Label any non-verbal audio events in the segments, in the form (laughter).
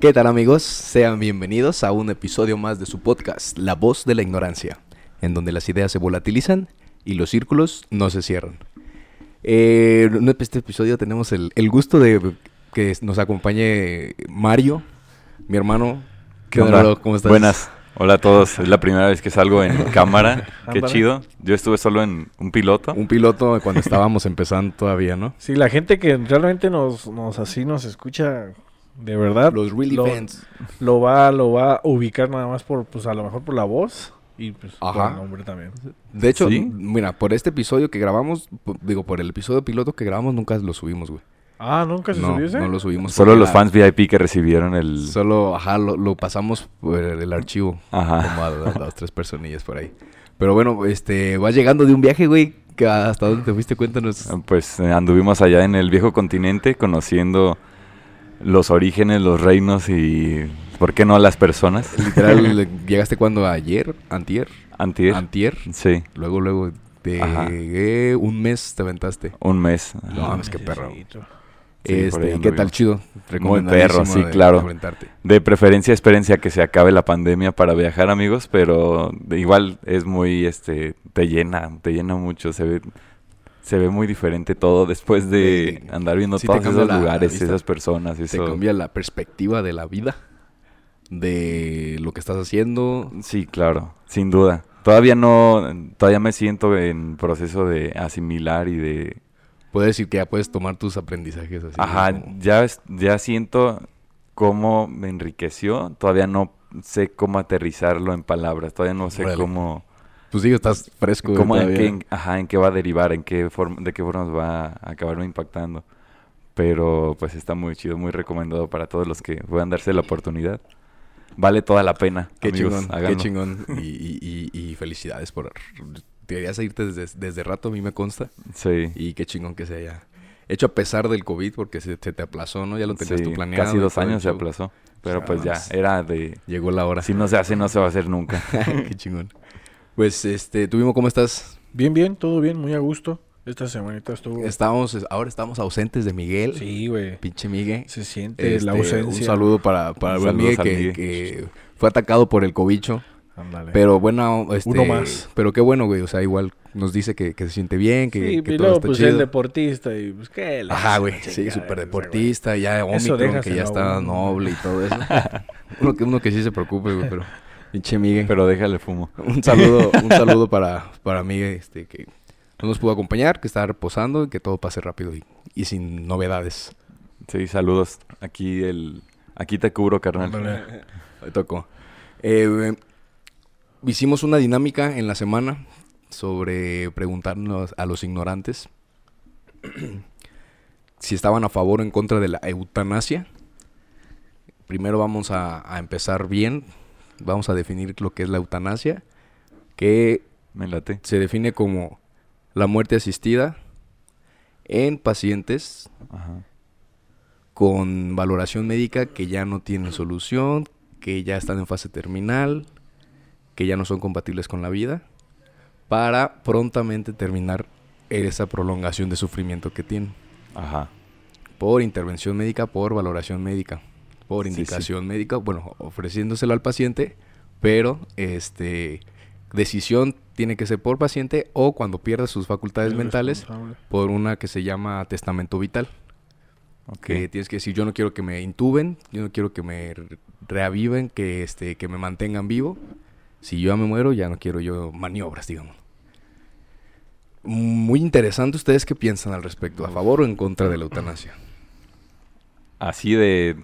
¿Qué tal amigos? Sean bienvenidos a un episodio más de su podcast, La voz de la ignorancia, en donde las ideas se volatilizan y los círculos no se cierran. Eh, en este episodio tenemos el, el gusto de que nos acompañe Mario, mi hermano. ¿Qué onda? bro? ¿Cómo estás? Buenas. Hola a todos. Es la primera vez que salgo en (laughs) cámara. Qué chido. Yo estuve solo en un piloto. Un piloto cuando estábamos empezando todavía, ¿no? Sí, la gente que realmente nos, nos así nos escucha de verdad. Los really lo, fans. Lo va, lo va a ubicar nada más por, pues a lo mejor por la voz y pues por el nombre también. De hecho, mira, por este episodio que grabamos, digo, por el episodio piloto que grabamos, nunca lo subimos, güey. Ah, ¿nunca se subió ese? No lo subimos. Solo los fans VIP que recibieron el... Solo, ajá, lo, pasamos por el archivo. Ajá. Como a, las tres personillas por ahí. Pero bueno, este, vas llegando de un viaje, güey. ¿Hasta dónde te fuiste? Cuéntanos. Pues eh, anduvimos allá en el viejo continente conociendo los orígenes, los reinos y, ¿por qué no las personas? (laughs) Literal, (laughs) ¿llegaste cuando? ¿Ayer? ¿Antier? Antier. ¿Antier? Sí. Luego, luego, de un mes te aventaste. Un mes. No, es que perro. Este, ¿Qué tal chido? Muy perro, sí, claro. De preferencia experiencia que se acabe la pandemia para viajar, amigos, pero igual es muy, este, te llena, te llena mucho, se ve, se ve muy diferente todo después de andar viendo todos esos lugares, esas personas. Eso. Te cambia la perspectiva de la vida, de lo que estás haciendo. Sí, claro, sin duda. Todavía no, todavía me siento en proceso de asimilar y de puedes decir que ya puedes tomar tus aprendizajes así. Ajá, ya, ya siento cómo me enriqueció. Todavía no sé cómo aterrizarlo en palabras. Todavía no sé cómo... Pues digo, estás fresco. Cómo, en qué, ajá, en qué va a derivar, en qué forma, de qué forma va a acabarme impactando. Pero pues está muy chido, muy recomendado para todos los que puedan darse la oportunidad. Vale toda la pena. Qué chingón, qué chingón. (laughs) Y, y, y felicidades por querías irte desde, desde rato, a mí me consta. Sí. Y qué chingón que se haya hecho a pesar del COVID, porque se, te aplazó, ¿no? Ya lo tenías tú planeado. Casi dos años se aplazó. Pero pues ya, era de... Llegó la hora. Si no se hace, no se va a hacer nunca. (laughs) qué chingón. Pues, este, ¿tú mismo cómo estás? Bien, bien, todo bien, muy a gusto. Esta semanita estuvo... Estamos, ahora estamos ausentes de Miguel. Sí, güey. Pinche Miguel. Se siente la este, ausencia. Un saludo para, para Miguel, que, que, fue atacado por el cobicho. Pero bueno, este, uno más. Pero qué bueno, güey. O sea, igual nos dice que, se siente bien, que, sí, que y luego, pues el deportista y pues qué. Ajá, güey. Sí, súper deportista, ya Omicron, que ya está noble y todo eso. (laughs) uno, que, uno que sí se preocupe, güey, pero pinche Miguel. Pero déjale fumo. Un saludo, un saludo para, para Miguel, este, que no nos pudo acompañar, que está reposando y que todo pase rápido y, y sin novedades. Sí, saludos. Aquí el, aquí te cubro, carnal. Me tocó. Eh, hicimos una dinámica en la semana sobre preguntarnos a los ignorantes (clears throat) si estaban a favor o en contra de la eutanasia. Primero vamos a, empezar bien. Vamos a definir lo que es la eutanasia, que Me late. se define como la muerte asistida en pacientes con valoración médica que ya no tienen solución, que ya están en fase terminal, que ya no son compatibles con la vida, para prontamente terminar esa prolongación de sufrimiento que tienen. Ajá. Por intervención médica, por valoración médica, por indicación médica, bueno, ofreciéndoselo al paciente, pero este decisión tiene que ser por paciente o cuando pierda sus facultades mentales por una que se llama testamento vital. Que tienes que decir, yo no quiero que me intuben, yo no quiero que me reaviven, que este que me mantengan vivo si yo ya me muero, ya no quiero yo maniobras, digamos. Muy interesante. ¿Ustedes qué piensan al respecto? ¿A favor o en contra de la eutanasia? Así de...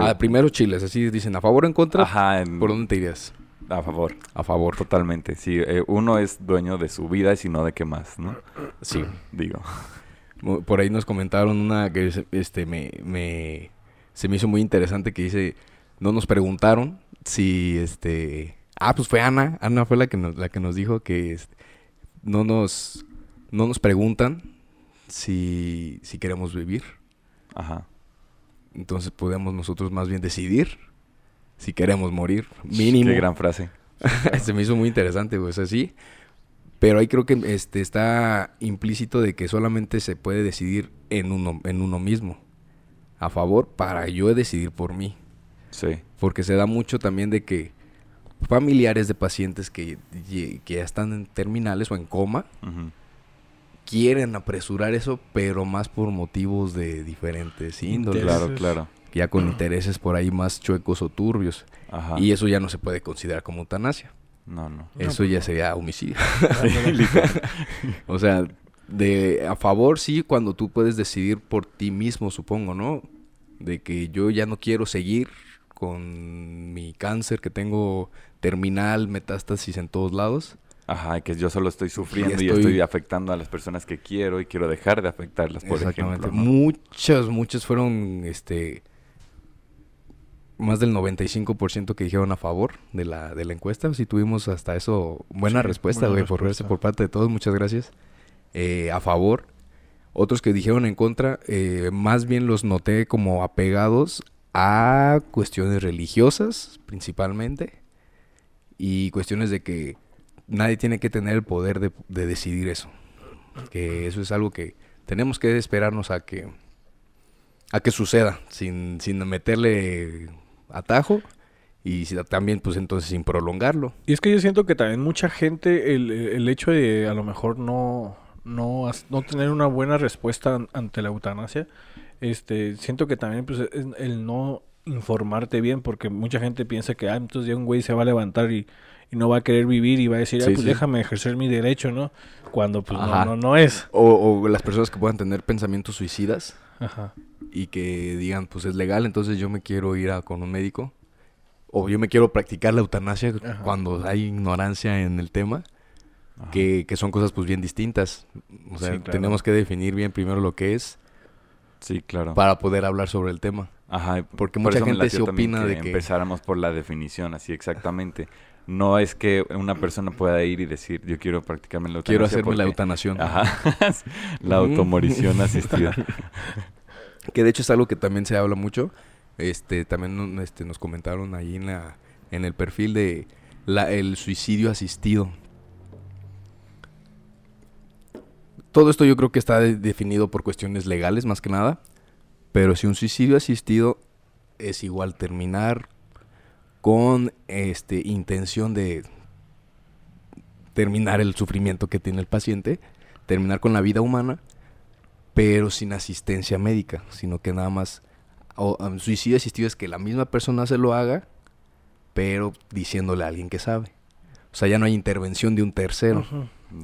Ah, primero chiles, así dicen, ¿a favor o en contra? Ajá. ¿Por dónde te irías? A favor. A favor. Totalmente. Sí, eh, uno es dueño de su vida y si no, ¿de qué más, no? Sí. Digo. Por ahí nos comentaron una que este me, me se me hizo muy interesante que dice, no nos preguntaron si este Ah, pues fue Ana. Ana fue la que nos, la que nos dijo que no, nos, no nos preguntan si, si queremos vivir. Ajá. Entonces podemos nosotros más bien decidir si queremos morir. Mínimo. Qué gran frase. (laughs) Se me hizo muy interesante, güey. O sea, sí. Pero ahí creo que este está implícito de que solamente se puede decidir en uno, en uno mismo. A favor para yo decidir por mí. Sí. Porque se da mucho también de que familiares de pacientes que, que ya están en terminales o en coma quieren apresurar eso, pero más por motivos de diferentes índoles. Claro, claro. Ya con intereses por ahí más chuecos o turbios. Ajá. Y eso ya no se puede considerar como eutanasia. No, no. Eso ya sería homicidio. (laughs) (laughs) o sea, de a favor sí cuando tú puedes decidir por ti mismo, supongo, ¿no? De que yo ya no quiero seguir con mi cáncer que tengo terminal, metástasis en todos lados. Ajá, que yo solo estoy sufriendo y estoy... afectando a las personas que quiero y quiero dejar de afectarlas, por ejemplo. Muchas, muchas fueron, este, más del 95% que dijeron a favor de la, de la encuesta. Si tuvimos hasta eso buena respuesta, güey, por verse por parte de todos. Muchas gracias. Eh, a favor. Otros que dijeron en contra, eh, más bien los noté como apegados a cuestiones religiosas, principalmente y cuestiones de que nadie tiene que tener el poder de, decidir eso. Que eso es algo que tenemos que esperarnos a que a que suceda sin, sin meterle atajo y también pues entonces sin prolongarlo. Y es que yo siento que también mucha gente el, el hecho de a lo mejor no no no tener una buena respuesta ante la eutanasia este siento que también pues el no informarte bien, porque mucha gente piensa que, ah, entonces ya un güey se va a levantar y, no va a querer vivir y va a decir, ah, pues déjame ejercer mi derecho, ¿no? Cuando pues no, no, es. O, las personas que puedan tener pensamientos suicidas y que digan, pues es legal, entonces yo me quiero ir a, con un médico. O yo me quiero practicar la eutanasia cuando hay ignorancia en el tema. Que, que, son cosas pues bien distintas. O sea, tenemos que definir bien primero lo que es. Sí, claro. Para poder hablar sobre el tema. Ajá, porque mucha gente se opina de que empezáramos por la definición, así exactamente. No es que una persona pueda ir y decir, yo quiero practicarme la eutanasia. Quiero hacerme la eutanación. Ajá, (laughs) la automorición (laughs) asistida. que de hecho es algo que también se habla mucho. Este, también este, nos comentaron ahí en, la, en el perfil de la, el suicidio asistido. Todo esto yo creo que está definido por cuestiones legales más que nada. Pero si un suicidio asistido es igual terminar con este intención de terminar el sufrimiento que tiene el paciente, terminar con la vida humana, pero sin asistencia médica, sino que nada más un suicidio asistido es que la misma persona se lo haga, pero diciéndole a alguien que sabe. O sea, ya no hay intervención de un tercero.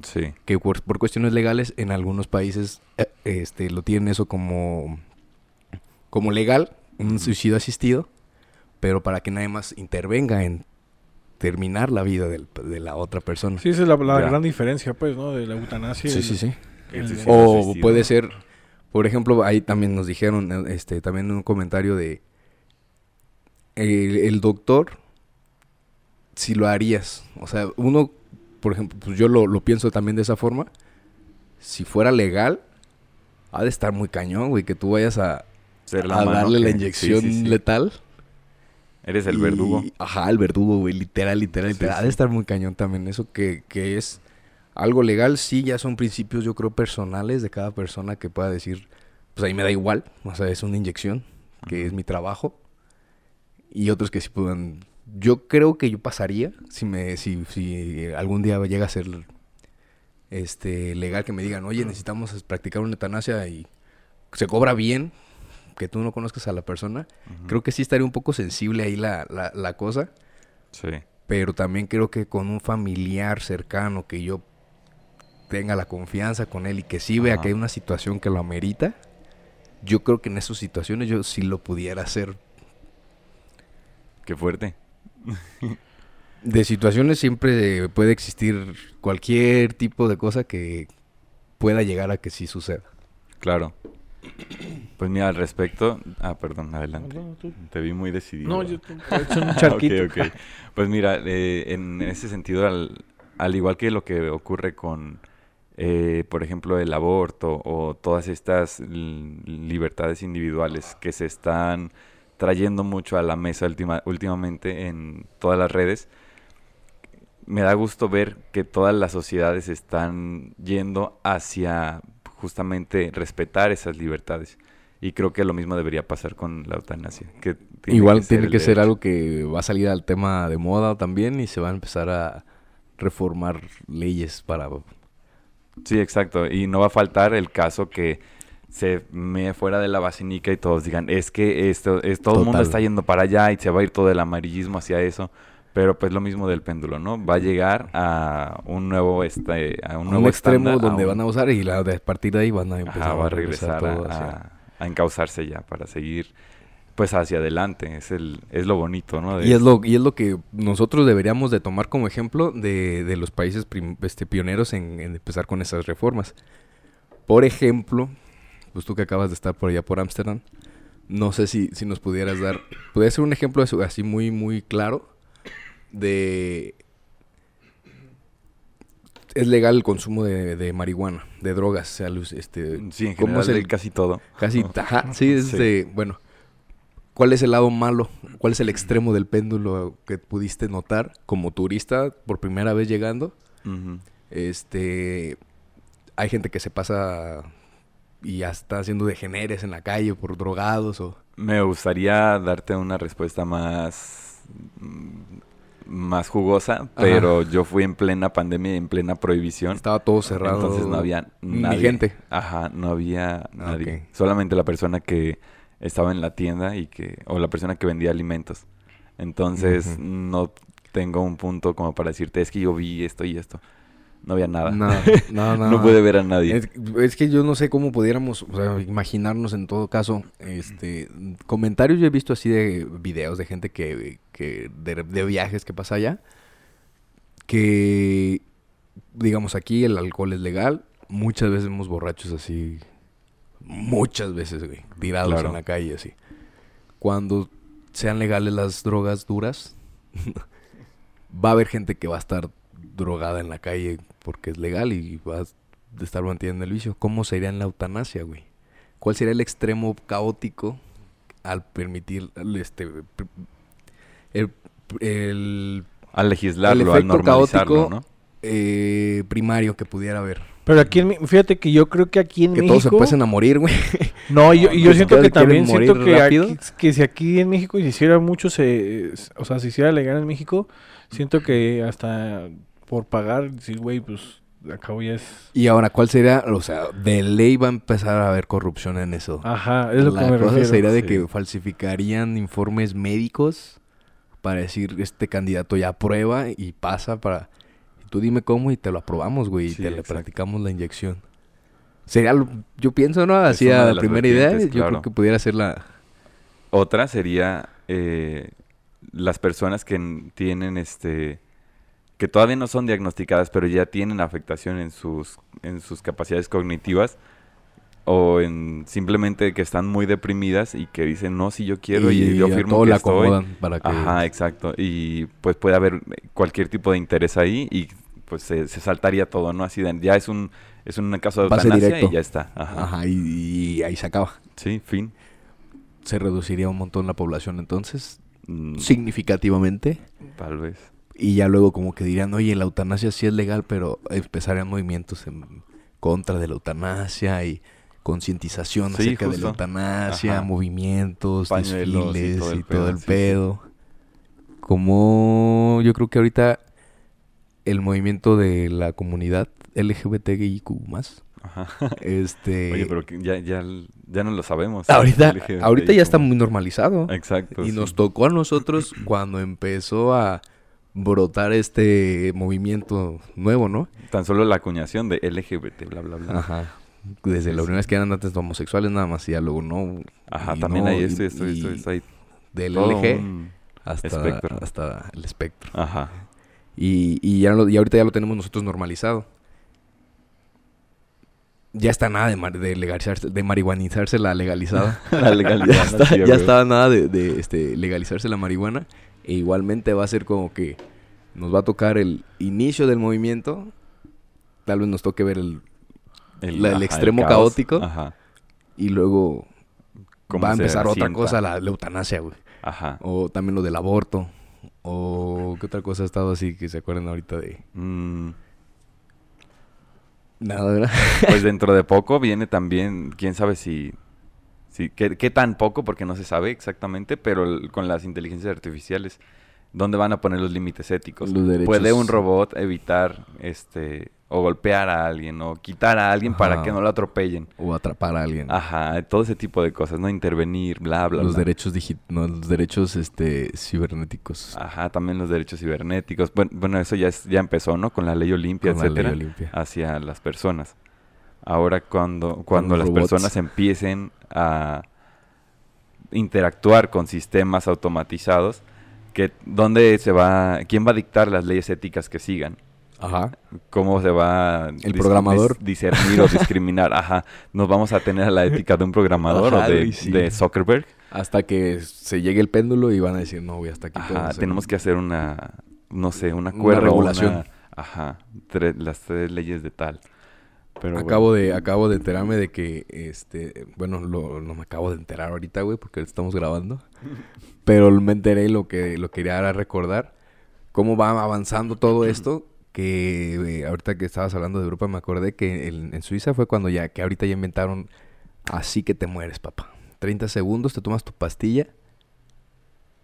Sí. Que por, por, cuestiones legales en algunos países eh, este, lo tienen eso como como legal, un suicidio asistido, pero para que nadie más intervenga en terminar la vida de la otra persona. Sí, esa es la, gran diferencia, pues, ¿no? De la eutanasia. Sí, sí, sí. o puede ser, por ejemplo, ahí también nos dijeron, este, también un comentario de el, doctor, si lo harías, o sea, uno, por ejemplo, pues yo lo, lo pienso también de esa forma, si fuera legal, ha de estar muy cañón, güey, que tú vayas a, a darle la inyección letal. Eres el verdugo. Ajá, el verdugo, güey, literal, literal, literal. Ha de estar muy cañón también. Eso que, que es algo legal, sí, ya son principios, yo creo, personales de cada persona que pueda decir, pues ahí me da igual. O sea, es una inyección, que es mi trabajo. Y otros que sí puedan. Yo creo que yo pasaría si me, si, si algún día llega a ser este legal que me digan, oye, necesitamos practicar una eutanasia y se cobra bien, que tú no conozcas a la persona, creo que sí estaría un poco sensible ahí la, la, cosa. Sí. Pero también creo que con un familiar cercano que yo tenga la confianza con él y que sí vea que hay una situación que lo amerita, yo creo que en esas situaciones yo sí lo pudiera hacer. Qué fuerte. de situaciones siempre puede existir cualquier tipo de cosa que pueda llegar a que sí suceda. Claro. Pues mira, al respecto... Ah, perdón, adelante. Te vi muy decidido. No, yo te he hecho un (laughs) charquito. Pues mira, eh, en ese sentido, al, igual que lo que ocurre con, eh, por ejemplo, el aborto o todas estas libertades individuales que se están trayendo mucho a la mesa últimamente en todas las redes, me da gusto ver que todas las sociedades están yendo hacia justamente respetar esas libertades Y creo que lo mismo debería pasar con la eutanasia. Que Igual tiene que ser algo que va a salir al tema de moda también y se va a empezar a reformar leyes para... Sí, exacto. Y no va a faltar el caso que se me fuera de la vacinica y todos digan, es que esto, es, todo el mundo está yendo para allá y se va a ir todo el amarillismo hacia eso. Pero pues lo mismo del péndulo, ¿no? Va a llegar a un nuevo este a un, nuevo extremo donde van a usar y la, a partir de ahí van a empezar a, regresar, a, a, encauzarse ya para seguir pues hacia adelante, es el es lo bonito, ¿no? y es lo y es lo que nosotros deberíamos de tomar como ejemplo de, de los países este, pioneros en, en empezar con esas reformas. Por ejemplo, pues tú que acabas de estar por allá por Ámsterdam, no sé si, si nos pudieras dar, puede ser un ejemplo así muy, muy claro de... Es legal el consumo de, marihuana, de drogas, o sea, este... Sí, en general, es el, casi todo. Casi, (laughs) ajá, sí, es de, bueno, ¿cuál es el lado malo? ¿Cuál es el extremo del péndulo que pudiste notar como turista por primera vez llegando? Este, hay gente que se pasa y ya está haciendo degeneres en la calle por drogados o... Me gustaría darte una respuesta más mm, más jugosa, pero yo fui en plena pandemia en plena prohibición. Estaba todo cerrado. Entonces no había nadie. Ni gente. Ajá, no había ah, nadie. Solamente la persona que estaba en la tienda y que o la persona que vendía alimentos. Entonces no tengo un punto como para decirte, es que yo vi esto y esto no había nada. Nada, (laughs) nada, no pude ver a nadie. Es, que yo no sé cómo pudiéramos imaginarnos en todo caso. Este, comentarios yo he visto así de videos de gente que, que de, viajes que pasa allá. Que, digamos, aquí el alcohol es legal. Muchas veces vemos borrachos así. Muchas veces, güey. Tirados en la calle así. Cuando sean legales las drogas duras, (laughs) va a haber gente que va a estar drogada en la calle porque es legal y vas a estar manteniendo el vicio. ¿Cómo sería en la eutanasia, güey? ¿Cuál sería el extremo caótico al permitir este el, al legislarlo, al normalizarlo, ¿no? Eh, primario que pudiera haber. Pero aquí, en, fíjate que yo creo que aquí en México... Que todos se empiecen a morir, güey. No, yo, y yo siento que también siento que, que si aquí en México se hiciera mucho, se, o sea, si hiciera legal en México, siento que hasta por pagar, sí, güey, pues acabo ya es... Y ahora, ¿cuál sería? O sea, de ley va a empezar a haber corrupción en eso. Ajá, es lo La que me cosa sería de que falsificarían informes médicos para decir, este candidato ya aprueba y pasa para... Tú dime cómo y te lo aprobamos, güey, y te le practicamos la inyección. Sería, yo pienso, ¿no? Así a la primera idea, yo creo que pudiera ser la... Otra sería eh, las personas que tienen este que todavía no son diagnosticadas, pero ya tienen afectación en sus, en sus capacidades cognitivas o en simplemente que están muy deprimidas y que dicen, no, si yo quiero y, yo firmo que estoy. Para que... Ajá, exacto. Y pues puede haber cualquier tipo de interés ahí y pues se, saltaría todo, ¿no? Así de, ya es un, es un caso de eutanasia y ya está. Ajá, y, ahí se acaba. Sí, fin. Se reduciría un montón la población entonces, mm. significativamente. Tal vez. Y ya luego como que dirían, oye, la eutanasia sí es legal, pero empezarían movimientos en contra de la eutanasia y concientización acerca de la eutanasia, movimientos, desfiles y todo el, pedo. Como yo creo que ahorita el movimiento de la comunidad LGBTIQ más. Este... (laughs) Oye, pero ya, ya, ya no lo sabemos. Ahorita, ahorita ya está muy normalizado. Exacto. Y nos tocó a nosotros cuando empezó a brotar este movimiento nuevo, ¿no? Tan solo la acuñación de LGBT, bla, bla, bla. Ajá. Desde la primera vez que eran antes homosexuales nada más y ya luego no. Ajá, también hay esto, esto, esto, esto, hay Del LG hasta, hasta el espectro. Ajá. Y, y, ya lo, y ahorita ya lo tenemos nosotros normalizado. Ya está nada de, de legalizarse, de marihuanizarse la legalizada. (laughs) la legalizada. (laughs) ya, ya estaba nada de, de este, legalizarse la marihuana. E igualmente va a ser como que nos va a tocar el inicio del movimiento. Tal vez nos toque ver el, el, extremo caótico. Y luego va a empezar otra cosa, la, eutanasia, güey. Ajá. O también lo del aborto. O qué otra cosa ha estado así que se acuerdan ahorita de... Mm. Nada, ¿verdad? pues (laughs) dentro de poco viene también, quién sabe si Sí, ¿qué, qué tan poco? Porque no se sabe exactamente, pero con las inteligencias artificiales, ¿dónde van a poner los límites éticos? ¿Puede un robot evitar este o golpear a alguien o quitar a alguien para que no lo atropellen o atrapar a alguien. Ajá todo ese tipo de cosas no intervenir bla bla los derechos no, los derechos este cibernéticos. Ajá también los derechos cibernéticos. Bueno, bueno eso ya ya empezó no con la ley Olimpia etcétera hacia las personas ahora cuando cuando las personas empiecen a interactuar con sistemas automatizados que dónde se va quién va a dictar las leyes éticas que sigan Ajá. ¿Cómo se va el programador discernir o discriminar? (laughs) Ajá. Nos vamos a tener la ética de un programador o de, Zuckerberg. Hasta que se llegue el péndulo y van a decir, no, voy hasta aquí. Ajá, tenemos que hacer una, no sé, una, una regulación. ajá, las tres leyes de tal. Pero acabo de acabo de enterarme de que este bueno lo, no me acabo de enterar ahorita güey porque estamos grabando (laughs) pero me enteré lo que lo quería recordar cómo va avanzando todo (clears throat) esto que eh, ahorita que estabas hablando de Europa me acordé que en Suiza fue cuando ya, que ahorita ya inventaron así que te mueres, papá. 30 segundos, te tomas tu pastilla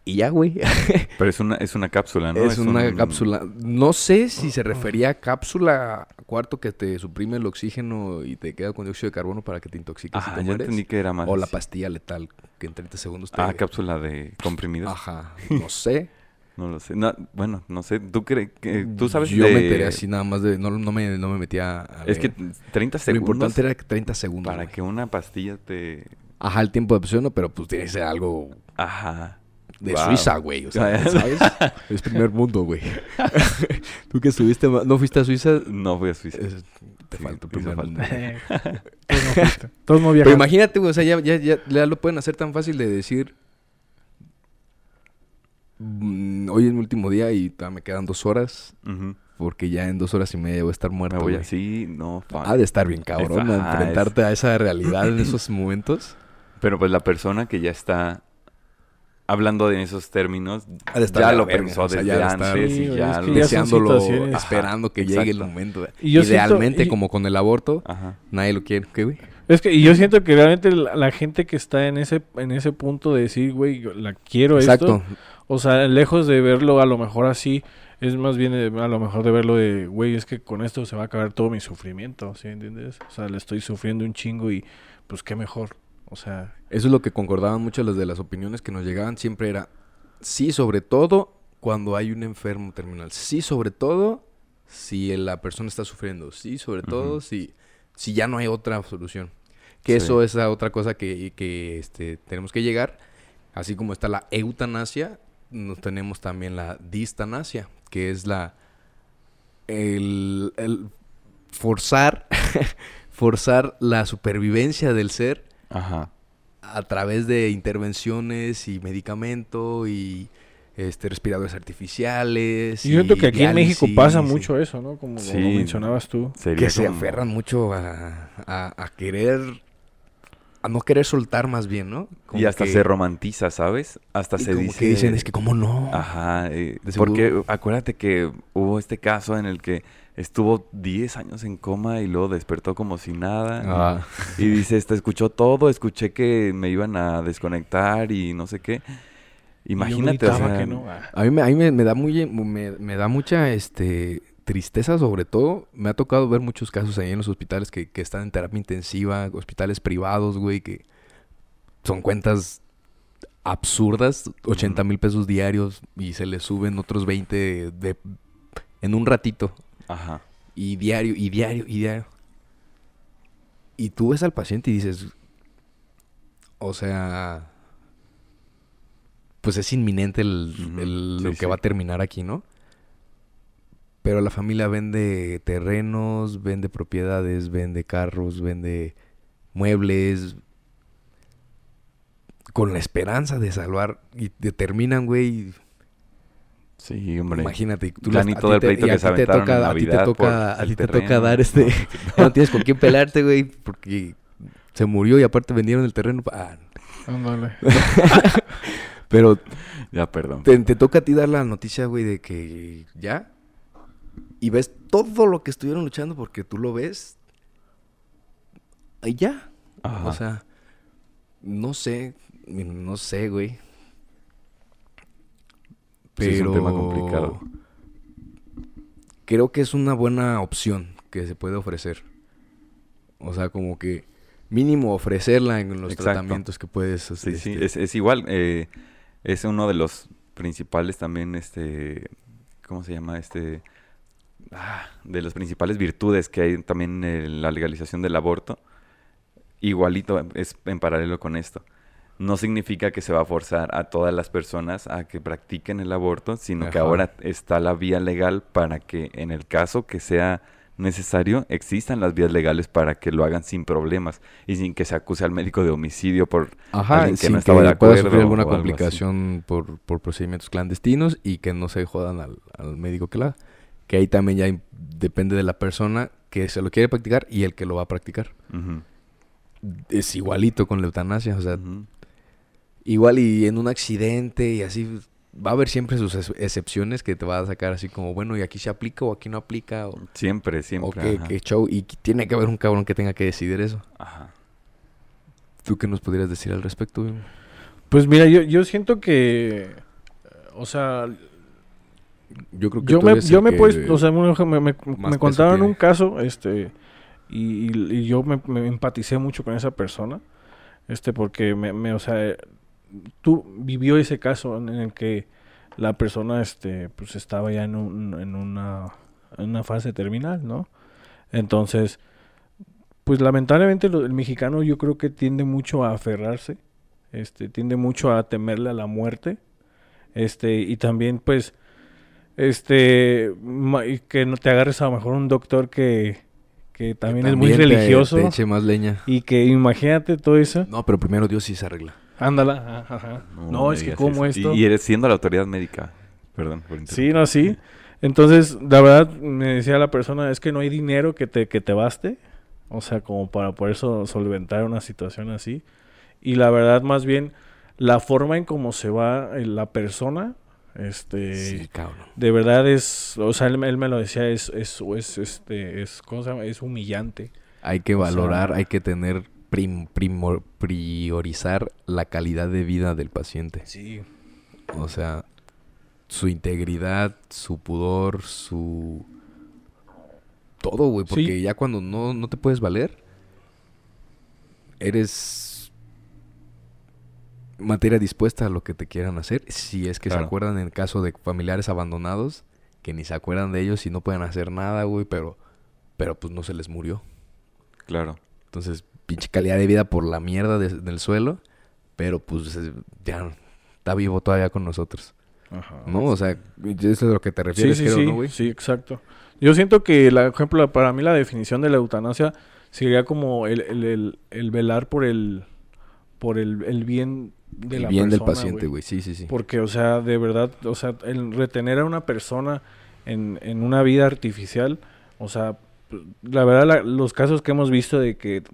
y ya, güey. (laughs) Pero es una, es una cápsula, ¿no? Es, una cápsula. No sé si se refería a cápsula cuarto que te suprime el oxígeno y te queda con dióxido de carbono para que te intoxiques y te ya entendí que era más. O la pastilla letal que en 30 segundos te... Ah, cápsula de comprimidos. Ajá, (laughs) no sé. No lo sé. bueno, no sé. ¿Tú crees que tú sabes Yo me enteré así nada más de... No, no, me, no me metía a Es que 30 segundos... Lo importante era que 30 segundos. Para que una pastilla te... Ajá, el tiempo de opción, pero pues tiene que ser algo... Ajá. De Suiza, güey. O sea, (laughs) ¿sabes? es primer mundo, güey. (laughs) ¿Tú que estuviste... ¿No fuiste a Suiza? No fui a Suiza. te falta (laughs) primer mundo. Todos no Pero imagínate, güey. O sea, ya, ya, ya, ya lo pueden hacer tan fácil de decir Mm, hoy es mi último día y me quedan dos horas. Porque ya en dos horas y media voy a estar muerto. voy así, no. Ha de estar bien cabrón enfrentarte a esa realidad en esos (clears throat) momentos. Pero pues la persona que ya está hablando de esos términos, ya lo pensó desde antes y ya deseándolo, esperando que llegue el momento. Idealmente, como con el aborto, nadie lo quiere. ¿Qué, güey? Es que y yo siento que realmente la, gente que está en ese en ese punto de decir, güey, la quiero Exacto. O sea, lejos de verlo a lo mejor así, es más bien a lo mejor de verlo de, güey, es que con esto se va a acabar todo mi sufrimiento, ¿sí entiendes? O sea, le estoy sufriendo un chingo y pues qué mejor. O sea... Eso es lo que concordaban muchas las de las opiniones que nos llegaban, siempre era, sí, sobre todo cuando hay un enfermo terminal, sí, sobre todo si la persona está sufriendo, sí, sobre todo si, si ya no hay otra solución. Que eso es otra cosa que, que este, tenemos que llegar, así como está la eutanasia, nos tenemos también la distanasia, que es la el, forzar (laughs) forzar la supervivencia del ser a través de intervenciones y medicamento y este respiradores artificiales. Y yo siento que aquí en México pasa mucho eso, ¿no? Como, lo mencionabas tú. que se aferran mucho a, a, querer a no querer soltar más bien, ¿no? y hasta se romantiza, ¿sabes? Hasta se dice... que dicen, es que cómo no. Ajá, eh, porque acuérdate que hubo este caso en el que estuvo 10 años en coma y luego despertó como si nada. Ah. Y, dice, este, escuchó todo, escuché que me iban a desconectar y no sé qué. Imagínate, o sea, A mí, me, a mí me, da muy, me, me da mucha, este tristeza sobre todo, me ha tocado ver muchos casos ahí en los hospitales que, están en terapia intensiva, hospitales privados, güey, que son cuentas absurdas, 80 mil pesos diarios y se les suben otros 20 de, en un ratito. Ajá. Y diario, y diario, y diario. Y tú ves al paciente y dices, o sea, pues es inminente el, lo que va a terminar aquí, ¿no? Pero la familia vende terrenos, vende propiedades, vende carros, vende muebles. Con la esperanza de salvar. Y terminan, güey. Sí, hombre. Imagínate. Tú la, todo el pleito que se te toca, A ti te toca, a ti te toca dar este... (laughs) no tienes con quién pelarte, güey. Porque se murió y aparte vendieron el terreno. Ah. (laughs) Pero... Ya, perdón. Te, te toca a ti dar la noticia, güey, de que ya y ves todo lo que estuvieron luchando porque tú lo ves. Ahí ya. O sea, No sé, no sé, güey. Pero es un tema complicado. Creo que es una buena opción que se puede ofrecer. O sea, como que mínimo ofrecerla en los tratamientos que puedes. Sí, sí, este es, igual. Eh, es uno de los principales también, este, ¿cómo se llama? Este, ah, de las principales virtudes que hay también en la legalización del aborto. Igualito es en paralelo con esto. No significa que se va a forzar a todas las personas a que practiquen el aborto, sino que ahora está la vía legal para que en el caso que sea necesario, existan las vías legales para que lo hagan sin problemas y sin que se acuse al médico de homicidio por alguien que no estaba de acuerdo. Pueda sufrir alguna complicación por, por, procedimientos clandestinos y que no se jodan al, médico que la que ahí también ya depende de la persona que se lo quiere practicar y el que lo va a practicar. Es igualito con la eutanasia, o sea, igual y en un accidente y así va a haber siempre sus excepciones que te va a sacar así como, bueno, y aquí se aplica o aquí no aplica. O, siempre, siempre. O que, show. Y tiene que haber un cabrón que tenga que decidir eso. Ajá. ¿Tú qué nos podrías decir al respecto? Pues mira, yo, yo siento que, o sea, yo creo que yo me, yo me o sea, me, me, me contaron un caso, este, y, y yo me, empaticé mucho con esa persona, este, porque me, me o sea, tú vivió ese caso en el que la persona este pues estaba ya en, un, en, una, en una fase terminal, ¿no? Entonces, pues lamentablemente el mexicano yo creo que tiende mucho a aferrarse, este, tiende mucho a temerle a la muerte, este, y también pues, este, que no te agarres a lo mejor un doctor que, que también, es muy religioso. eche más leña. Y que imagínate todo eso. No, pero primero Dios sí se arregla. Ándala, ajá. No, es que como esto... Y, eres siendo la autoridad médica. Perdón por Sí, no, sí. Entonces, la verdad, me decía la persona, es que no hay dinero que te, que te baste. O sea, como para por eso solventar una situación así. Y la verdad, más bien, la forma en cómo se va eh, la persona, este... Sí, cabrón. De verdad es... O sea, él, me lo decía, es, es, es, este, es, ¿cómo se llama? Es humillante. Hay que valorar, hay que tener priorizar la calidad de vida del paciente. Sí. O sea, su integridad, su pudor, su... Todo, güey, porque ya cuando no, no te puedes valer, eres materia dispuesta a lo que te quieran hacer. Si es que se acuerdan en el caso de familiares abandonados, que ni se acuerdan de ellos y no pueden hacer nada, güey, pero, pero pues no se les murió. Claro. Entonces, pinche calidad de vida por la mierda del suelo, pero pues ya está vivo todavía con nosotros. Ajá. ¿No? O sea, eso es a lo que te refieres, sí, sí, sí, Sí, exacto. Yo siento que, la, por ejemplo, para mí la definición de la eutanasia sería como el, velar por el por el, bien de el bien del paciente, güey. Sí, sí, sí. Porque, o sea, de verdad, o sea, el retener a una persona en, en una vida artificial, o sea, la verdad, los casos que hemos visto de que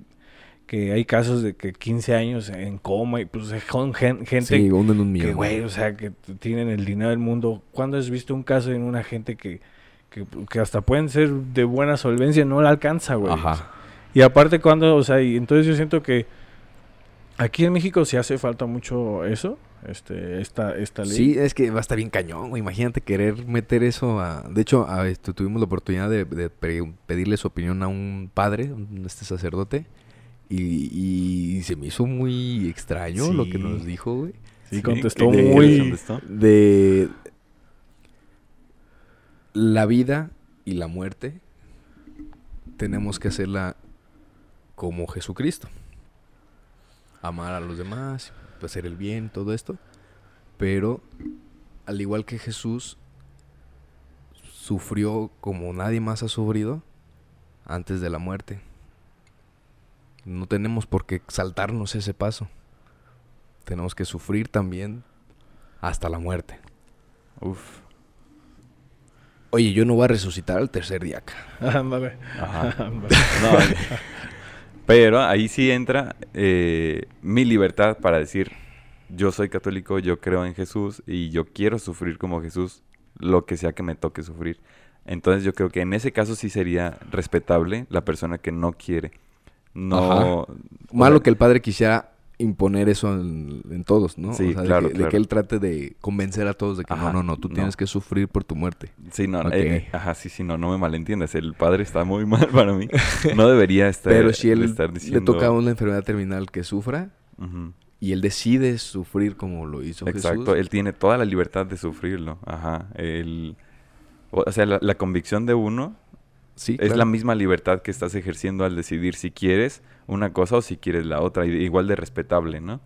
que hay casos de que 15 años en coma y pues con gente sí, un que güey, o sea, que tienen el dinero del mundo. ¿Cuándo has visto un caso en una gente que, que, hasta pueden ser de buena solvencia no la alcanza, güey? Ajá. Y aparte cuando, o sea, y entonces yo siento que aquí en México sí hace falta mucho eso, este esta esta ley. Sí, es que va a estar bien cañón, güey. Imagínate querer meter eso a De hecho, a esto, tuvimos la oportunidad de, de pedirle su opinión a un padre, este sacerdote y, se me hizo muy extraño lo que nos dijo, güey. Sí, contestó muy... De la vida y la muerte tenemos que hacerla como Jesucristo. Amar a los demás, hacer el bien, todo esto. Pero, al igual que Jesús, sufrió como nadie más ha sufrido antes de la muerte. No tenemos por qué saltarnos ese paso. Tenemos que sufrir también hasta la muerte. Uf. Oye, yo no voy a resucitar al tercer día acá. Ajá. (laughs) (laughs) pero ahí sí entra eh, mi libertad para decir, yo soy católico, yo creo en Jesús y yo quiero sufrir como Jesús, lo que sea que me toque sufrir. Entonces yo creo que en ese caso sí sería respetable la persona que no quiere. No. Malo que el padre quisiera imponer eso en, todos, ¿no? Sí, claro, de que, él trate de convencer a todos de que no, no, no, tú tienes que sufrir por tu muerte. Sí, no, eh, ajá, sí, sí, no, no me malentiendas. El padre está muy (laughs) mal para mí. No debería (laughs) estar Pero si él le toca una enfermedad terminal que sufra y él decide sufrir como lo hizo Exacto, él tiene toda la libertad de sufrirlo. Ajá, él... O sea, la, convicción de uno sí, es la misma libertad que estás ejerciendo al decidir si quieres una cosa o si quieres la otra, igual de respetable, ¿no?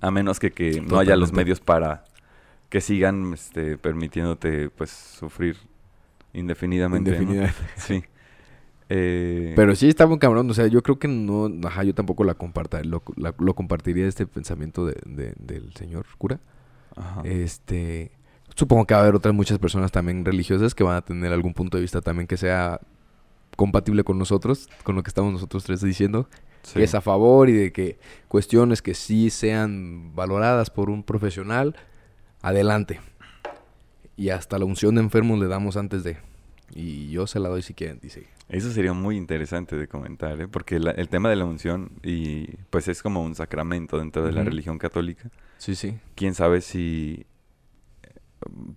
A menos que, que no haya los medios para que sigan este, permitiéndote pues sufrir indefinidamente. Indefinidamente. Sí. Eh... Pero sí está muy cabrón, o sea, yo creo que no, ajá, yo tampoco la comparta, lo, lo compartiría este pensamiento de, del señor cura. Ajá. Este, supongo que va a haber otras muchas personas también religiosas que van a tener algún punto de vista también que sea compatible con nosotros, con lo que estamos nosotros tres diciendo, que es a favor y de que cuestiones que sí sean valoradas por un profesional, adelante. Y hasta la unción de enfermos le damos antes de. Y yo se la doy si quieren, dice. Eso sería muy interesante de comentar, ¿eh? porque el tema de la unción y pues es como un sacramento dentro de la religión católica. Sí, sí. Quién sabe si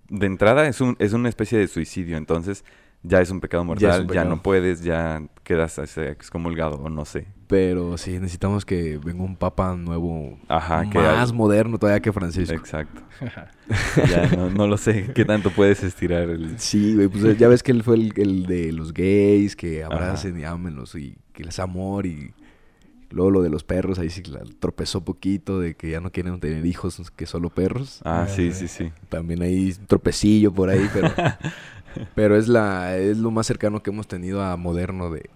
de entrada es un es una especie de suicidio, entonces ya es un pecado mortal, ya, no puedes, ya quedas excomulgado o no sé. Pero sí, necesitamos que venga un papa nuevo, Ajá, más moderno todavía que Francisco. Exacto. (laughs) ya no, lo sé, ¿qué tanto puedes estirar? El... Sí, güey, pues ya ves que él fue el, de los gays, que abracen y ámenlos y que les amor y... Luego lo de los perros, ahí sí tropezó poquito, de que ya no quieren tener hijos, que solo perros. Ah, sí, sí, sí. También hay un tropecillo por ahí, pero (laughs) Pero es la es lo más cercano que hemos tenido a moderno de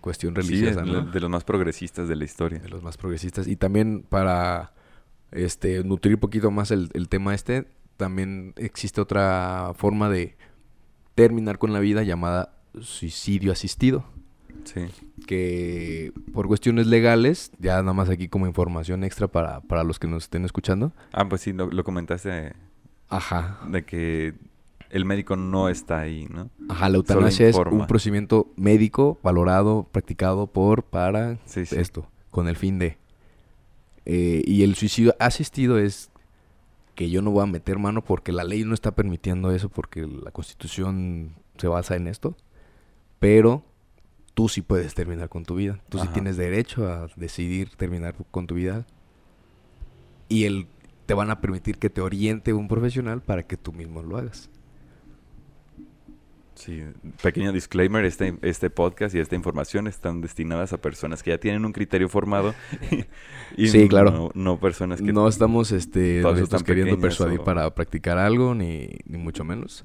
cuestión religiosa, de los más progresistas de la historia. De los más progresistas. Y también para este nutrir un poquito más el, tema este, también existe otra forma de terminar con la vida llamada suicidio asistido. Sí. Que por cuestiones legales, ya nada más aquí como información extra para, para los que nos estén escuchando. Ah, pues sí, lo, lo comentaste. Ajá. De que el médico no está ahí, ¿no? Ajá, la eutanasia es un procedimiento médico valorado, practicado por, para esto, con el fin de... Eh, y el suicidio asistido es que yo no voy a meter mano porque la ley no está permitiendo eso, porque la constitución se basa en esto, pero tú sí puedes terminar con tu vida, tú sí tienes derecho a decidir terminar con tu vida y el, te van a permitir que te oriente un profesional para que tú mismo lo hagas. Sí, pequeño disclaimer, este, este podcast y esta información están destinadas a personas que ya tienen un criterio formado. (laughs) y sí, claro. No, personas que... No estamos este, queriendo persuadir para practicar algo, ni, ni, mucho menos.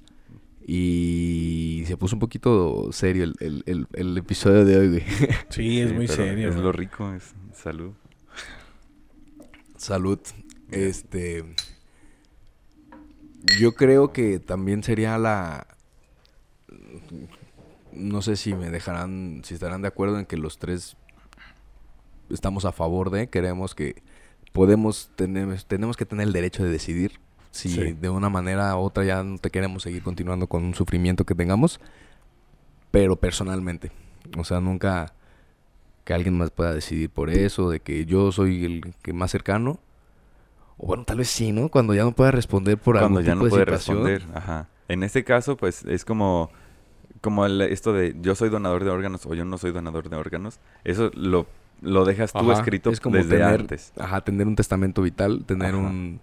Y se puso un poquito serio el, el, el, episodio de hoy, güey. Sí, es (laughs) muy serio. Es lo rico, es salud. Salud. Este... Yo creo que también sería la no sé si me dejarán, si estarán de acuerdo en que los tres estamos a favor de, queremos que podemos tener, tenemos que tener el derecho de decidir si de una manera u otra ya no te queremos seguir continuando con un sufrimiento que tengamos, pero personalmente, o sea, nunca que alguien más pueda decidir por eso, de que yo soy el que más cercano, o bueno, tal vez sí, ¿no? Cuando ya no pueda responder por Cuando ya no puede responder, ajá. En este caso, pues es como como esto de yo soy donador de órganos o yo no soy donador de órganos, eso lo, lo dejas tú escrito es como desde tener, antes. Ajá, tener un testamento vital, tener un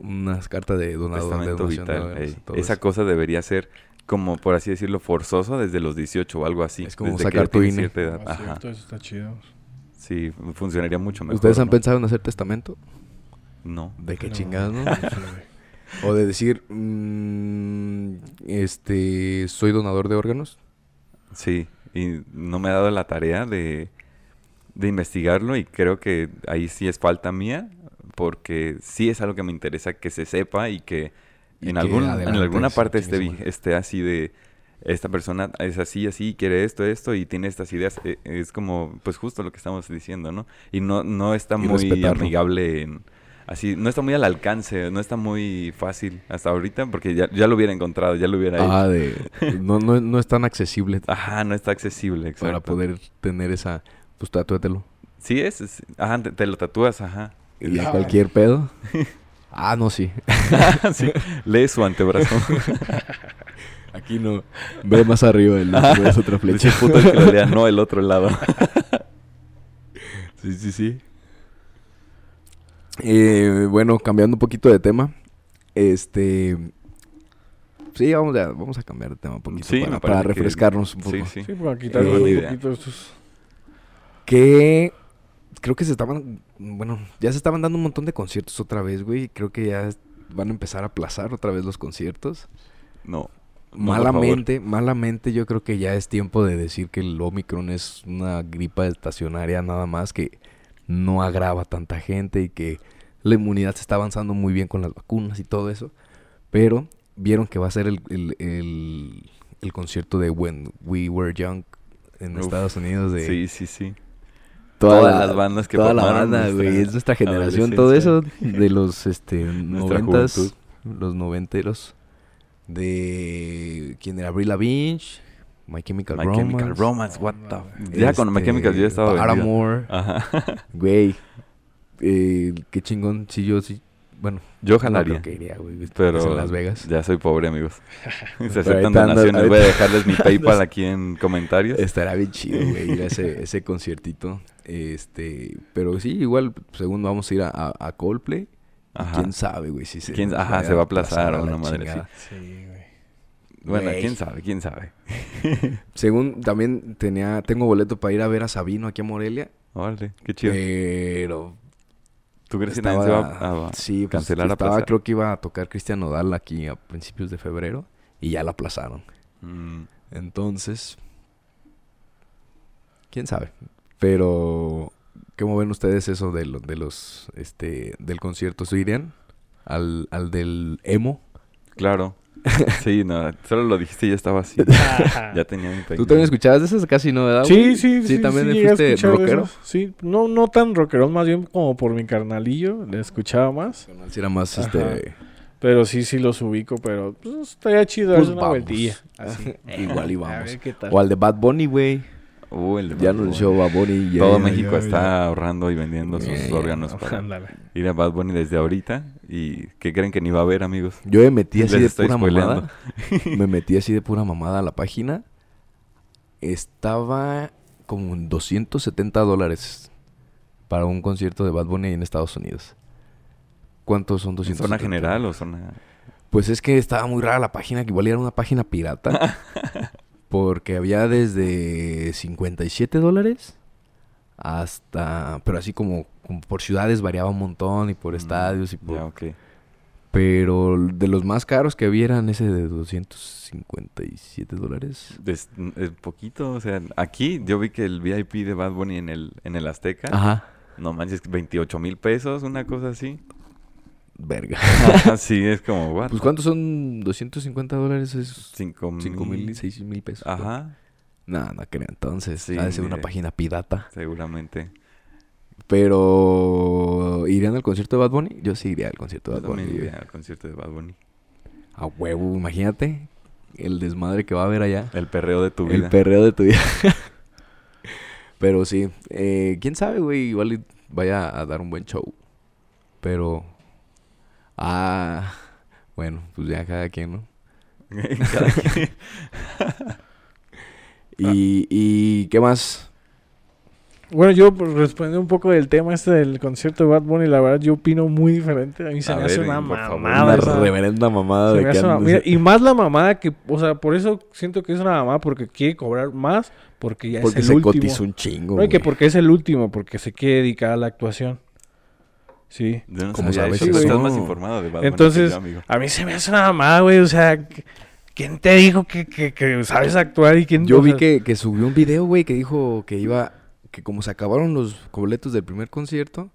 unas cartas de donador de vital, Esa cosa debería ser como por así decirlo forzoso desde los 18 o algo así. Es como sacar tu INE. Edad. Ah, Ajá. eso está chido. Sí, funcionaría mucho mejor. ¿Ustedes han pensado en hacer testamento? No. ¿De qué chingados, no? (laughs) O de decir, mm, este, soy donador de órganos. Sí, y no me ha dado la tarea de, de investigarlo y creo que ahí sí es falta mía, porque sí es algo que me interesa que se sepa y que en, algún, en alguna parte esté, esté así de esta persona es así, así, quiere esto, esto y tiene estas ideas. E, es como, pues justo lo que estamos diciendo, ¿no? Y no, no está muy amigable en así, no está muy al alcance, no está muy fácil hasta ahorita, porque ya, ya lo hubiera encontrado, ya lo hubiera hecho. Ah, de, no, no, es tan accesible. (laughs) Ajá, no está accesible, exacto. Para poder tener esa, pues tatúatelo. Sí es, ajá, te, lo tatúas, ajá. ¿Y a cualquier pedo? (laughs) ah, no, sí. (laughs) sí. Lee su antebrazo. (laughs) Aquí no. Ve más arriba, el es otra flecha. puto el que lo lea, no el otro lado. sí, sí, sí. Eh, bueno, cambiando un poquito de tema. Este. Sí, vamos a, vamos a cambiar de tema un poquito para, refrescarnos un poco. Sí, sí. para quitar un poquito estos. Que creo que se estaban, bueno, ya se estaban dando un montón de conciertos otra vez, güey. Creo que ya van a empezar a aplazar otra vez los conciertos. No. malamente, malamente yo creo que ya es tiempo de decir que el Omicron es una gripa estacionaria nada más que no agrava tanta gente y que la inmunidad se está avanzando muy bien con las vacunas y todo eso. Pero vieron que va a ser el, el, concierto de When We Were Young en Estados Unidos. De sí, sí, sí. Todas las bandas que Toda la banda, güey. Es nuestra generación. Todo eso de los este, noventas. Los noventeros. De... ¿Quién era? Avril Lavigne. My Chemical My Romance. Chemical Romance, what the... ya con My Chemical ya estaba Paramore. Ajá. (laughs) Güey. Eh, qué chingón. Si yo sí... Bueno, yo jalaría. que iría, güey. Pero en Las Vegas. Ya soy pobre, amigos. (laughs) Se aceptan donaciones. Voy a dejarles mi (laughs) PayPal aquí en comentarios. Estará bien chido, güey, ir a ese, ese conciertito. Este, pero sí, igual, según vamos a ir a, a, Coldplay. ¿Quién sabe, güey? Si se, Ajá, se va a aplazar a una madre así. Sí, güey. Bueno, quién sabe, quién sabe. (laughs) según también tenía, tengo boleto para ir a ver a Sabino aquí a Morelia. Órale, qué chido. Pero ¿Tú crees que nadie se va a, sí, pues, cancelar estaba, Creo que iba a tocar Cristian Nodal aquí a principios de febrero y ya la aplazaron. Mm. Entonces, quién sabe. Pero, ¿cómo ven ustedes eso de, de los, este, del concierto? ¿Se irían al, al del emo? Claro. (laughs) Sí, no, solo lo dijiste y ya estaba así. ya tenía mi ¿Tú también escuchabas de esas? Casi no, ¿verdad? Sí, sí, sí. Sí, también fuiste rockero. Sí, no, no tan rockero, más bien como por mi carnalillo, le escuchaba más. Si era más este. Pero sí, sí los ubico, pero pues, estaría chido pues una vueltilla. (laughs) Igual y vamos. O al de Bad Bunny, güey. Uh, ya anunció Bad Bunny. Todo México está ahorrando y vendiendo sus órganos para ir a Bad Bunny desde ahorita. ¿Y qué creen que ni va a haber, amigos? Yo me metí así de pura mamada. (laughs) me metí así de pura mamada a la página. Estaba como en 270 dólares para un concierto de Bad Bunny en Estados Unidos. ¿Cuántos son 270? ¿Zona general o zona...? Pues es que estaba muy rara la página, que igual era una página pirata. (laughs) porque había desde 57 dólares hasta, pero así como, por ciudades variaba un montón y por mm, estadios y por... Ya, Pero de los más caros que había eran ese de 257 dólares. Es, poquito, o sea, aquí yo vi que el VIP de Bad Bunny en el, en el Azteca. Ajá. No manches, 28 mil pesos, una cosa así. Verga. sí, es como, (laughs) what? Pues ¿cuántos son 250 dólares? Es 5 mil, 6 mil pesos. Ajá. No, no creo. Entonces, sí, ha de ser una página pirata. Seguramente. Pero, ¿irían al concierto de Bad Bunny? Yo sí iría al concierto de Bad Bunny. iría al concierto de Bad Bunny. A huevo, imagínate el desmadre que va a haber allá. El perreo de tu vida. El perreo de tu vida. (laughs) Pero sí, eh, quién sabe, güey, igual vaya a dar un buen show. Pero, ah, bueno, pues ya cada quien, ¿no? (laughs) cada quien. (laughs) ¿Y, ¿Y qué más? Bueno, yo pues, respondiendo un poco del tema este del concierto de Bad Bunny, la verdad yo opino muy diferente. A mí se me hace una mamada. Una reverenda mamada de que Y más la mamada que, o sea, por eso siento que es una mamada porque quiere cobrar más porque ya es el último. Porque se un chingo. No, y que porque es el último, porque se quiere dedicar a la actuación. Sí. Como sabes, estás más informado de Bad Bunny Entonces, a mí se me hace una mamada, güey, o sea... ¿Quién te dijo que, que, sabes actuar y quién Yo vi que, que subió un video, güey, que dijo que iba. Que como se acabaron los boletos del primer concierto,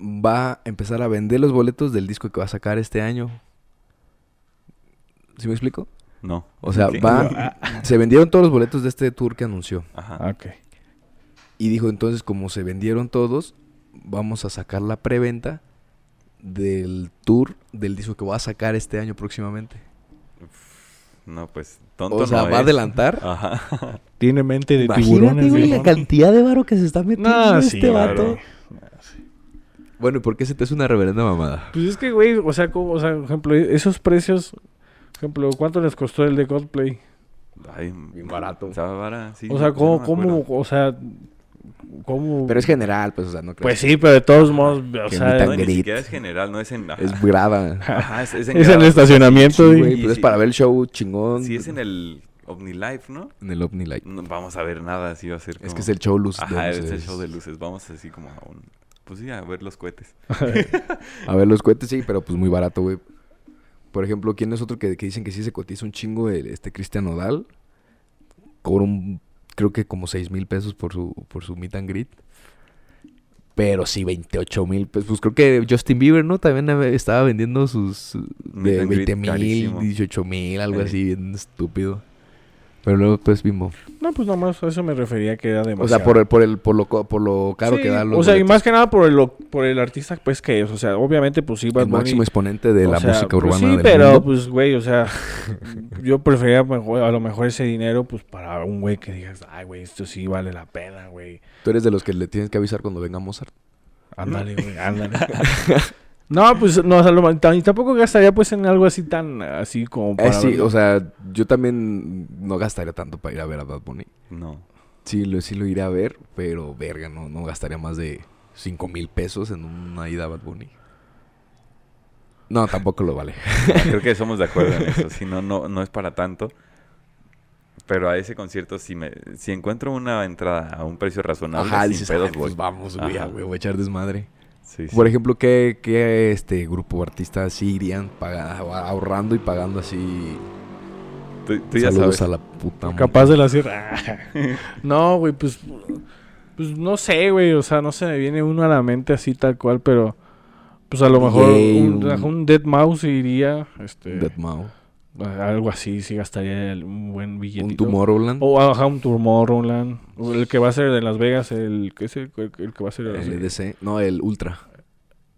va a empezar a vender los boletos del disco que va a sacar este año. ¿Sí me explico? No. O sea, va. (laughs) se vendieron todos los boletos de este tour que anunció. Ajá. Ok. Y dijo entonces, como se vendieron todos, vamos a sacar la preventa del tour del disco que va a sacar este año próximamente. No, pues tonto O sea, va a adelantar. (laughs) Ajá. Tiene mente de Imagínate, tiburones. güey, la cantidad de varo que se está metiendo No, este sí, vato. claro. Bueno, ¿y por qué se te hace una reverenda mamada? Pues es que, güey, o sea, como, o sea, por ejemplo, esos precios, por ejemplo, ¿cuánto les costó el de Coldplay? Ay, Bien barato. estaba vara, sí, o sea, ¿cómo, no cómo, o sea, cómo... Pero es general, pues, o sea, no creo Pues sí, pero de todos modos, o Que sea, No, ni siquiera es general, no es en... ajá. Es grada. Ajá, es, es en es en el estacionamiento, Sí, güey. sí, pues es sí. para ver el show chingón. Si es en el OmniLife, ¿no? En el OVNI Light. No vamos a ver nada, así va a ser Es como- que es el show luz. Ajá, de es el luces. show de luces. Vamos así como a un... Pues sí, a ver los cohetes. (laughs) A ver, los cohetes sí, pero pues muy barato, güey. Por ejemplo, ¿quién es otro que, que dicen que sí se cotiza un chingo? El, este Cristian Nodal. Cobra un, creo que como 6 mil pesos por su, por su meet and greet. Pero sí, 28 mil pesos. Pues creo que Justin Bieber, ¿no? También eh, estaba vendiendo sus de and greet 20 mil, carísimo. 18 mil, algo Eh. así, bien estúpido. Pero luego pues bimbo. No, pues nomás a eso me refería que era O demasiado. sea, por el, por el, por lo, por lo caro Sí, que dan los O sea, y más que nada por el, lo- por el artista, pues, que es. O sea, obviamente, pues sí, Bad el Bunny- máximo exponente de o la sea, música pues urbana sí, del pero, mundo. pues, güey, o sea, (laughs) yo prefería mejor- a lo mejor ese dinero, pues, para un güey que digas, ay, güey, esto sí vale la pena, güey. Tú eres de los que le tienes que avisar cuando venga Mozart. Ándale, güey, ándale. (laughs) no, pues, no, o sea, lo- y tampoco gastaría, pues, en algo así tan, así como para... Eh, sí, verlo. o sea, yo también no gastaría tanto para ir a ver a Bad Bunny. No. Sí, lo, sí lo iré a ver, pero verga, no, no gastaría más de 5 mil pesos en una ida a Bad Bunny. No, tampoco lo vale. Creo que (laughs) somos de acuerdo en eso. Si no, no, no es para tanto. Pero a ese concierto, si me, si encuentro una entrada a un precio razonable, Ajá, sin dices, pedos, "Ay, voy. pues vamos, güey, voy a echar desmadre. Sí, sí. Por ejemplo, ¿qué, qué este grupo o artista sí irían paga- ahorrando y pagando así? tú, tú ya Saludos sabes. a la puta Capaz de la sierra. (laughs) no, güey, pues, pues, no sé, güey, o sea, no se me viene uno a la mente así tal cual, pero... Pues a lo mejor un, un- un Dead Mouse iría, este... Deadmau. Algo así, sí gastaría el- un buen billete. Un Tomorrowland. O ajá, un Tomorrowland. El que va a ser de Las Vegas, el que es el, el- el que va a ser el EDC. No, el Ultra.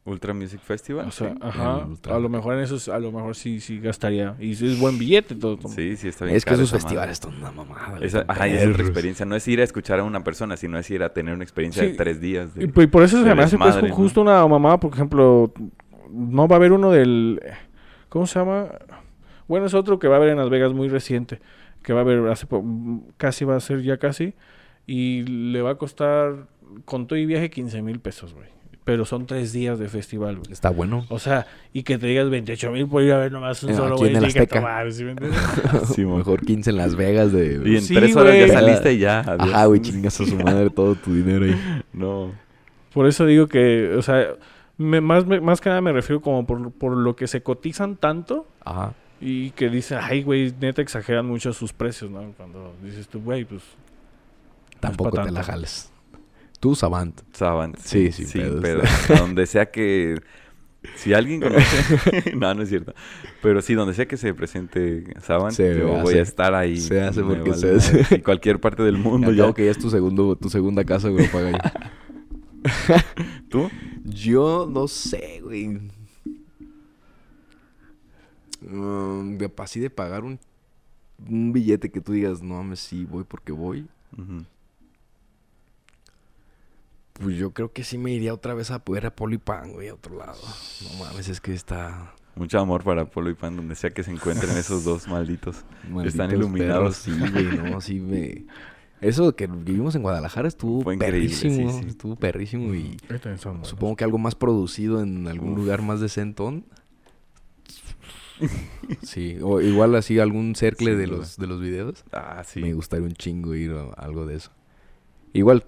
Ultra Music Festival. O sea, sí. ajá, a lo mejor en esos, a lo mejor sí, sí gastaría. Y es buen billete todo. todo. sí, sí, está bien. Es que esos festivales son una mamada. Esa, ajá, y es otra experiencia. No es ir a escuchar a una persona, sino es ir a tener una experiencia Sí. de tres días. de- Y, pues, por eso se me hace pues, desmadre, ¿no? justo una mamada, por ejemplo, no va a haber uno del... ¿Cómo se llama? Bueno, es otro que va a haber en Las Vegas muy reciente. Que va a haber hace casi va a ser ya casi. Y le va a costar con todo y viaje 15 mil pesos, güey. Pero son tres días de festival, güey. Está bueno. O sea, y que te digas 28 mil por ir a ver nomás un Eh, solo güey. que tomar, ¿sí me entiendes? (laughs) Sí. Mejor 15 en Las Vegas de... Y en Sí, tres horas ya saliste y ya. adiós. Ajá, güey, chingas a su (laughs) madre todo tu dinero ahí. No. Por eso digo que, o sea, me- más, me- más que nada me refiero como por, por lo que se cotizan tanto Ajá. Y que dicen, ay, güey, neta exageran mucho sus precios, ¿no? Cuando dices tú, güey, pues... Tampoco pa' te la jales. Tú, Savant. Savant. Sí, Sí, sí, pedos. pero (laughs) donde sea que... Si alguien conoce... (laughs) no, no es cierto. Pero sí, donde sea que se presente Savant, Se yo hace. voy a estar ahí. Se hace porque vale se hace. Y cualquier parte del mundo cabo que ya es tu, segundo, tu segunda casa, güey, paga ahí. (laughs) ¿Tú? Yo no sé, güey. De, así de pagar un, un billete que tú digas, no mames, sí, voy porque voy. Pues yo creo que sí me iría otra vez a poder a Polo y Pan, güey, a otro lado. No mames, es que está... Mucho amor para Polo y Pan, donde sea que se encuentren esos dos malditos. (laughs) malditos iluminados. perros. Sí, güey, no, sí me... Eso que vivimos en Guadalajara estuvo Fue perrísimo, sí, sí. estuvo perrísimo y Supongo. supongo que algo más producido en algún Uf. lugar más decentón. (laughs) Sí, o igual así algún cercle de los, de los videos. Ah, sí. Me gustaría un chingo ir a algo de eso. Igual,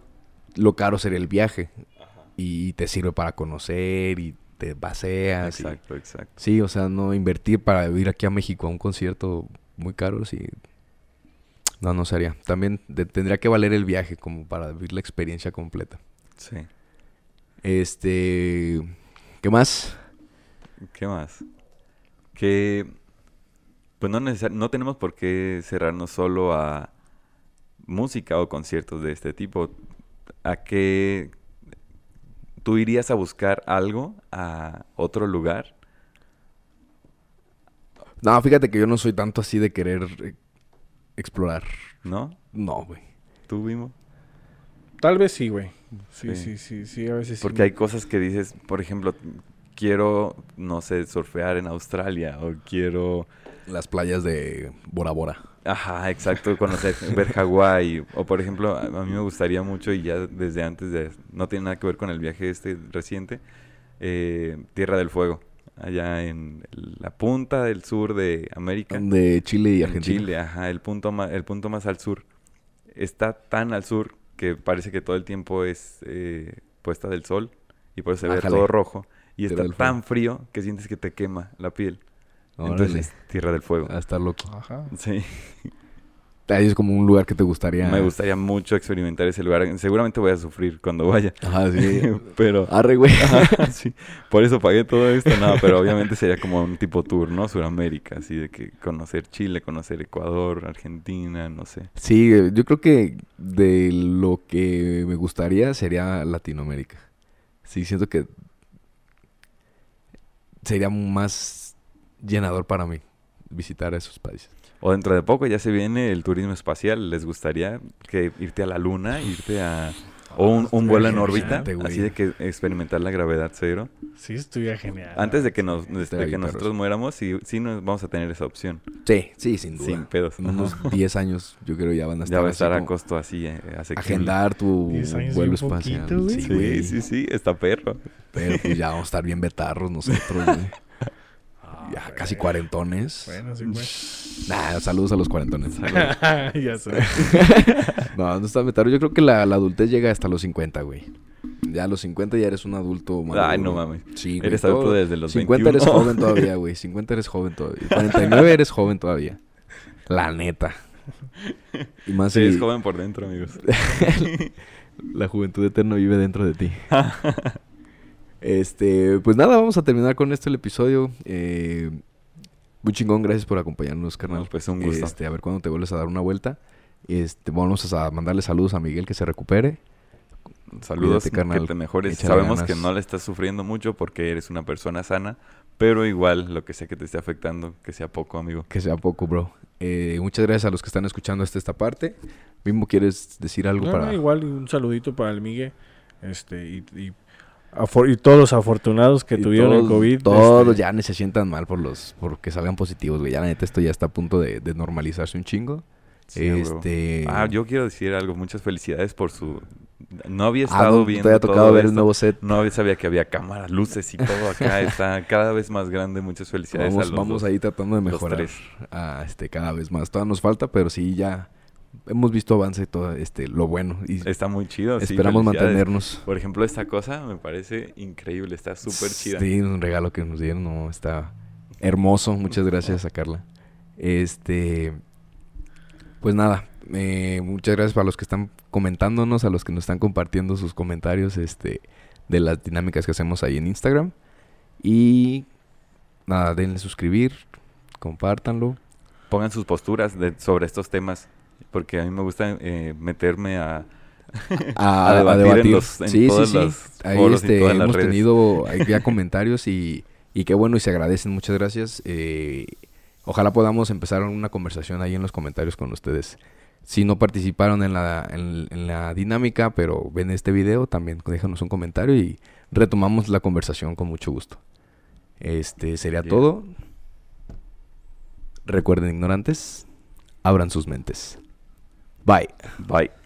lo caro sería el viaje. Y te sirve para conocer y te paseas. y- Exacto, exacto. Sí, o sea, no invertir para ir aquí a México a un concierto muy caro, sí. No, no sería. También de- tendría que valer el viaje como para vivir la experiencia completa. Sí. Este... ¿Qué más? ¿Qué más? Que pues no necesar- no tenemos por qué cerrarnos solo a música o conciertos de este tipo. ¿A qué tú irías a buscar algo a otro lugar? No, fíjate que yo no soy tanto así de querer eh, explorar. ¿No? No, güey. ¿Tú, Vimo? Tal vez sí, güey. Sí, sí, sí, sí, a veces sí. Porque hay cosas que dices, por ejemplo, quiero, no sé, surfear en Australia o quiero... Las playas de Bora Bora. Ajá, exacto, (laughs) conocer, ver Hawái. O por ejemplo, a, mí me gustaría mucho y ya desde antes de... No tiene nada que ver con el viaje este reciente. Eh, Tierra del Fuego. Allá en la punta del sur de América. De Chile y Argentina. Chile, ajá, el punto, más, el punto más al sur. Está tan al sur que parece que todo el tiempo es eh, puesta del sol y por eso se ve todo rojo. Y está tan frío que sientes que te quema la piel. Entonces, Tierra del Fuego. A estar loco. Ajá. Sí. Ahí es como un lugar que te gustaría. Me gustaría mucho experimentar ese lugar. Seguramente voy a sufrir cuando vaya. Ajá, sí. (laughs) pero. Arre, güey. (laughs) sí. Por eso pagué todo esto. No, pero obviamente sería como un tipo tour, ¿no? Suramérica, así de que conocer Chile, conocer Ecuador, Argentina, no sé. Sí, yo creo que de lo que me gustaría sería Latinoamérica. Sí, siento que sería más llenador para mí visitar esos países. O dentro de poco ya se viene el turismo espacial. ¿Les gustaría que irte a la luna, irte a... O un, un vuelo en órbita, así de que experimentar la gravedad cero. Sí, estuviera genial. Antes de que nos de que nosotros muéramos, sí, sí nos vamos a tener esa opción. Sí, sí, sin duda. Sin pedos. En unos (laughs) 10 años yo creo ya van a estar Ya va a estar a costo así. Eh, agendar tu vuelo espacial. sí, sí, sí, está perro. Pero pues ya vamos a estar bien betarros nosotros, güey. ya casi cuarentones. Bueno, sí, güey. (laughs) Nah, saludos a los cuarentones. (laughs) ya sé. no, no está metaro. Yo creo que la, la, adultez llega hasta los 50, güey. Ya a los 50 ya eres un adulto maduro. Ay, no mames. Sí, güey. Eres adulto desde los 50 (laughs) eres joven todavía, güey. 50 eres joven todavía. 49 eres joven todavía. La neta. Y más sí, eres joven por dentro, amigos. (laughs) la juventud eterna vive dentro de ti. (laughs) Este, pues nada, vamos a terminar con esto el episodio. Eh, muy chingón, gracias por acompañarnos, carnal. pues un gusto. Este, a ver cuándo te vuelves a dar una vuelta. Este, vamos a mandarle saludos a Miguel que se recupere. Saludos, carnal. que te mejores. Sabemos que no le estás sufriendo mucho porque eres una persona sana, pero igual lo que sea que te esté afectando, que sea poco, amigo. Que sea poco, bro. Eh, muchas gracias a los que están escuchando hasta esta parte. Mismo quieres decir algo para. igual un saludito para el Miguel. Este, y y todos los afortunados que tuvieron el COVID. Todos este, ya ni se sientan mal por los porque salgan positivos, güey. Ya la neta esto ya está a punto de, normalizarse un chingo. este... Ah, yo quiero decir algo. Muchas felicidades por su... No había ah, estado viendo Te había tocado ver el nuevo set. No sabía que había cámaras, luces y todo acá. (laughs) está cada vez más grande. Muchas felicidades vamos, Vamos ahí tratando de mejorar. Este, cada vez más. Todavía nos falta, pero sí ya hemos visto avance todo este lo bueno y está muy chido esperamos mantenernos por ejemplo esta cosa me parece increíble está súper chida sí un regalo que nos dieron no está hermoso muchas gracias a Carla este pues nada eh, muchas gracias para los que están comentándonos a los que nos están compartiendo sus comentarios este de las dinámicas que hacemos ahí en Instagram y nada denle suscribir compártanlo pongan sus posturas sobre estos temas porque a mí me gusta eh, meterme a, a, (laughs) debatir, En los, sí, sí, sí. Ahí este, hemos tenido ya (laughs) comentarios y, y qué bueno y se agradecen. Muchas gracias. Eh, ojalá podamos empezar una conversación ahí en los comentarios con ustedes. Si no participaron en la, en, la dinámica, pero ven este video, también déjanos un comentario y retomamos la conversación con mucho gusto. Este sería todo. Recuerden, ignorantes, abran sus mentes. Bye. Bye.